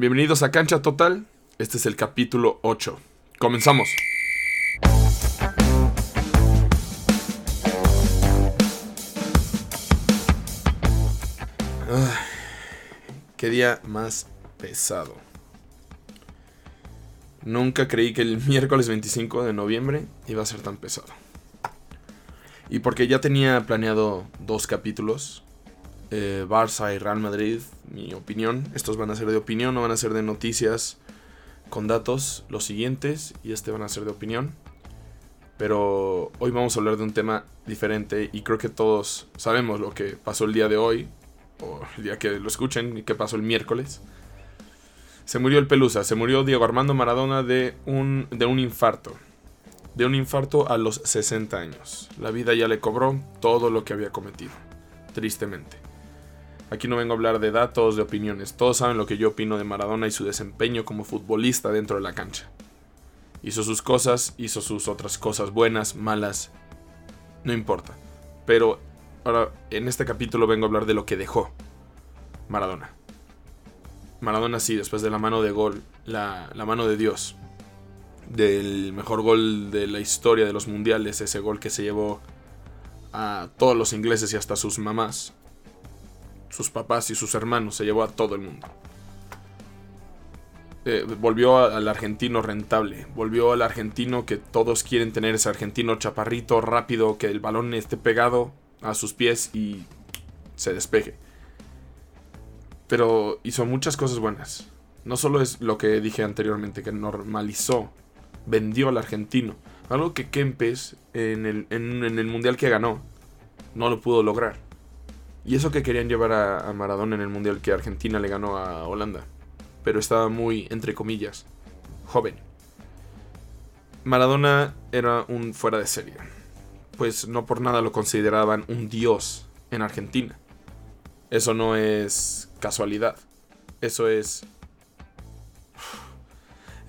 Bienvenidos a Cancha Total. Este es el capítulo 8. Comenzamos. Qué día más pesado. Nunca creí que el miércoles 25 de noviembre iba a ser tan pesado. Y porque ya tenía planeado dos capítulos, eh, Barça y Real Madrid, mi opinión. Estos van a ser de opinión, no van a ser de noticias con datos. Los siguientes, y este van a ser de opinión. Pero hoy vamos a hablar de un tema diferente y creo que todos sabemos lo que pasó el día de hoy, o el día que lo escuchen, y qué pasó el miércoles. Se murió el Pelusa, se murió Diego Armando Maradona de un, de un infarto. De un infarto a los 60 años. La vida ya le cobró todo lo que había cometido. Tristemente. Aquí no vengo a hablar de datos, de opiniones. Todos saben lo que yo opino de Maradona y su desempeño como futbolista dentro de la cancha. Hizo sus cosas, hizo sus otras cosas buenas, malas. No importa. Pero ahora en este capítulo vengo a hablar de lo que dejó Maradona. Maradona sí, después de la mano de gol, la, la mano de Dios. Del mejor gol de la historia de los mundiales, ese gol que se llevó a todos los ingleses y hasta sus mamás sus papás y sus hermanos, se llevó a todo el mundo. Eh, volvió al argentino rentable, volvió al argentino que todos quieren tener, ese argentino chaparrito, rápido, que el balón esté pegado a sus pies y se despeje. Pero hizo muchas cosas buenas. No solo es lo que dije anteriormente, que normalizó, vendió al argentino. Algo que Kempes en el, en el mundial que ganó no lo pudo lograr. Y eso que querían llevar a, Maradona en el Mundial que Argentina le ganó a Holanda. Pero estaba muy, entre comillas, joven. Maradona era un fuera de serie. Pues no por nada lo consideraban un dios en Argentina. Eso no es casualidad. Eso es...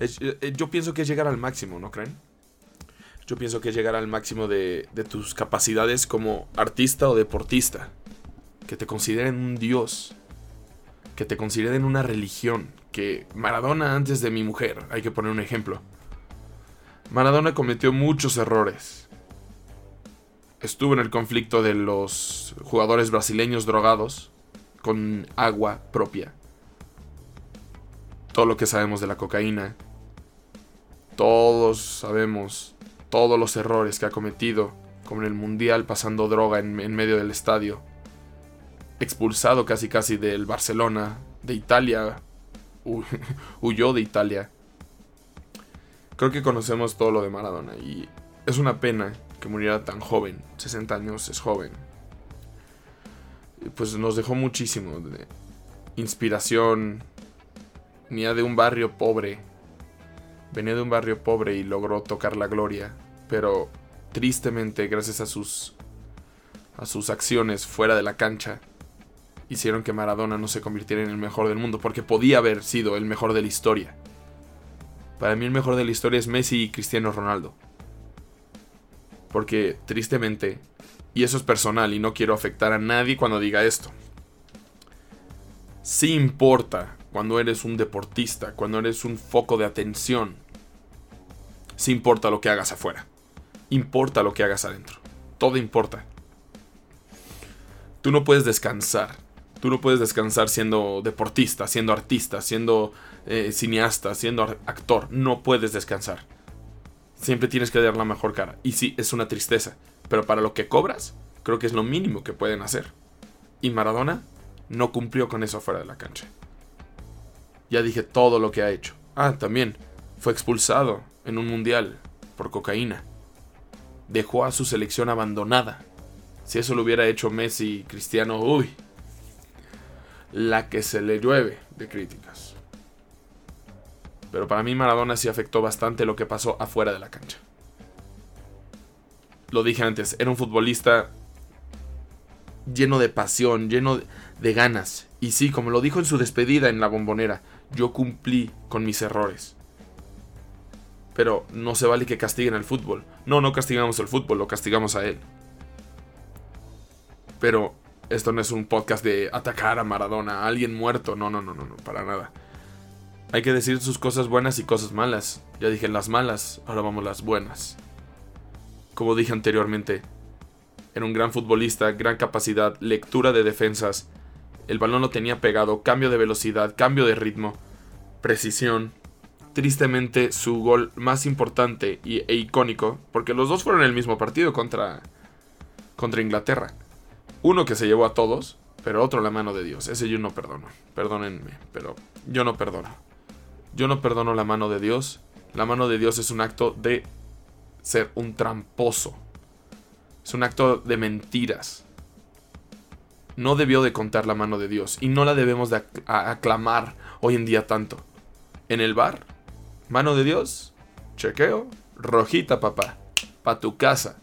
Eh, yo pienso que es llegar al máximo, ¿no creen? Yo pienso que es llegar al máximo de, de tus capacidades como artista o deportista que te consideren un dios, que te consideren una religión, que Maradona antes de mi mujer, hay que poner un ejemplo. Maradona cometió muchos errores. Estuvo en el conflicto de los jugadores brasileños drogados con agua propia. Todo lo que sabemos de la cocaína. Todos sabemos todos los errores que ha cometido, como el Mundial pasando droga en, en medio del estadio expulsado casi casi del Barcelona, de Italia, huyó de Italia. Creo que conocemos todo lo de Maradona y es una pena que muriera tan joven, 60 años es joven. Pues nos dejó muchísimo de inspiración, venía de un barrio pobre, venía de un barrio pobre y logró tocar la gloria, pero tristemente gracias a sus a sus acciones fuera de la cancha hicieron que Maradona no se convirtiera en el mejor del mundo, porque podía haber sido el mejor de la historia. Para mí el mejor de la historia es Messi y Cristiano Ronaldo. Porque tristemente, y eso es personal y no quiero afectar a nadie cuando diga esto, sí importa cuando eres un deportista, cuando eres un foco de atención, sí importa lo que hagas afuera, importa lo que hagas adentro, todo importa. Tú no puedes descansar Tú no puedes descansar siendo deportista, siendo artista, siendo eh, cineasta, siendo actor. No puedes descansar. Siempre tienes que dar la mejor cara. Y sí, es una tristeza. Pero para lo que cobras, creo que es lo mínimo que pueden hacer. Y Maradona no cumplió con eso fuera de la cancha. Ya dije todo lo que ha hecho. Ah, también fue expulsado en un mundial por cocaína. Dejó a su selección abandonada. Si eso lo hubiera hecho Messi, Cristiano, uy, la que se le llueve de críticas. Pero para mí Maradona sí afectó bastante lo que pasó afuera de la cancha. Lo dije antes, era un futbolista lleno de pasión, lleno de ganas. Y sí, como lo dijo en su despedida en la bombonera, yo cumplí con mis errores. Pero no se vale que castiguen al fútbol. No, no castigamos el fútbol, lo castigamos a él. Pero esto no es un podcast de atacar a Maradona, a alguien muerto. No, no, no, no, no, para nada. Hay que decir sus cosas buenas y cosas malas. Ya dije las malas, ahora vamos las buenas. Como dije anteriormente, era un gran futbolista, gran capacidad, lectura de defensas. El balón lo tenía pegado, cambio de velocidad, cambio de ritmo, precisión. Tristemente, su gol más importante e icónico, porque los dos fueron en el mismo partido contra, contra Inglaterra. Uno que se llevó a todos, pero otro la mano de Dios. Ese yo no perdono. Perdónenme, pero yo no perdono. Yo no perdono la mano de Dios. La mano de Dios es un acto de ser un tramposo. Es un acto de mentiras. No debió de contar la mano de Dios y no la debemos de aclamar hoy en día tanto. En el bar, mano de Dios, chequeo, rojita papá, pa' tu casa.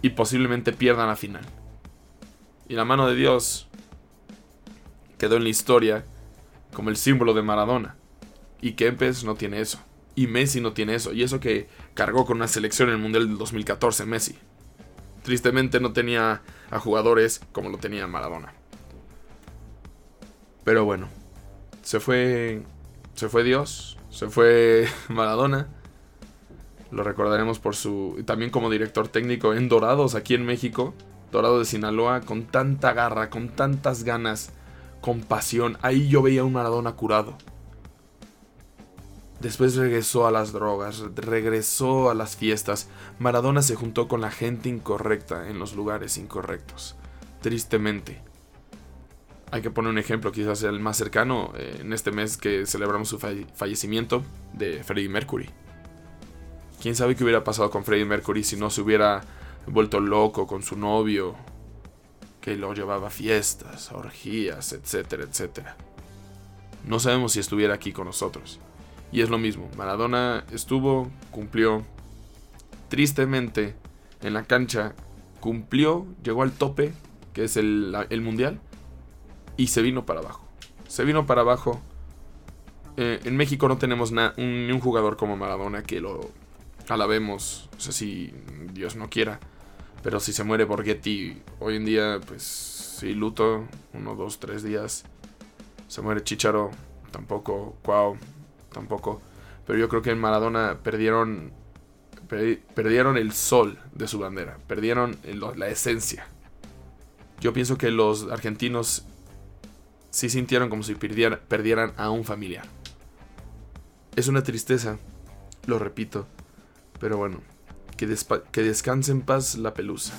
Y posiblemente pierdan la final. Y la mano de Dios quedó en la historia como el símbolo de Maradona. Y Kempes no tiene eso. Y Messi no tiene eso. Y eso que cargó con una selección en el Mundial del 2014, Messi. Tristemente no tenía a jugadores como lo tenía Maradona. Pero bueno, se fue se fue Dios, se fue Maradona. Lo recordaremos por su también como director técnico en Dorados aquí en México, Dorado de Sinaloa con tanta garra, con tantas ganas, con pasión. Ahí yo veía un Maradona curado. Después regresó a las drogas, regresó a las fiestas. Maradona se juntó con la gente incorrecta en los lugares incorrectos. Tristemente. Hay que poner un ejemplo, quizás el más cercano, eh, en este mes que celebramos su fallecimiento de Freddie Mercury. ¿Quién sabe qué hubiera pasado con Freddie Mercury si no se hubiera vuelto loco con su novio, que lo llevaba a fiestas, orgías, etcétera, etcétera? No sabemos si estuviera aquí con nosotros. Y es lo mismo, Maradona estuvo, cumplió, tristemente, en la cancha, cumplió, llegó al tope, que es el, mundial, y se vino para abajo. Se vino para abajo. Eh, en México no tenemos ni un jugador como Maradona que lo alabemos, no sé si Dios no quiera. Pero si se muere Borghetti hoy en día, pues sí, luto, uno, dos, tres días. Se muere Chicharo, tampoco, Cuau, tampoco. Pero yo creo que en Maradona perdieron, perdieron el sol de su bandera, perdieron la esencia. Yo pienso que los argentinos sí sintieron como si perdieran a un familiar. Es una tristeza, lo repito, pero bueno, que, que descanse en paz la pelusa.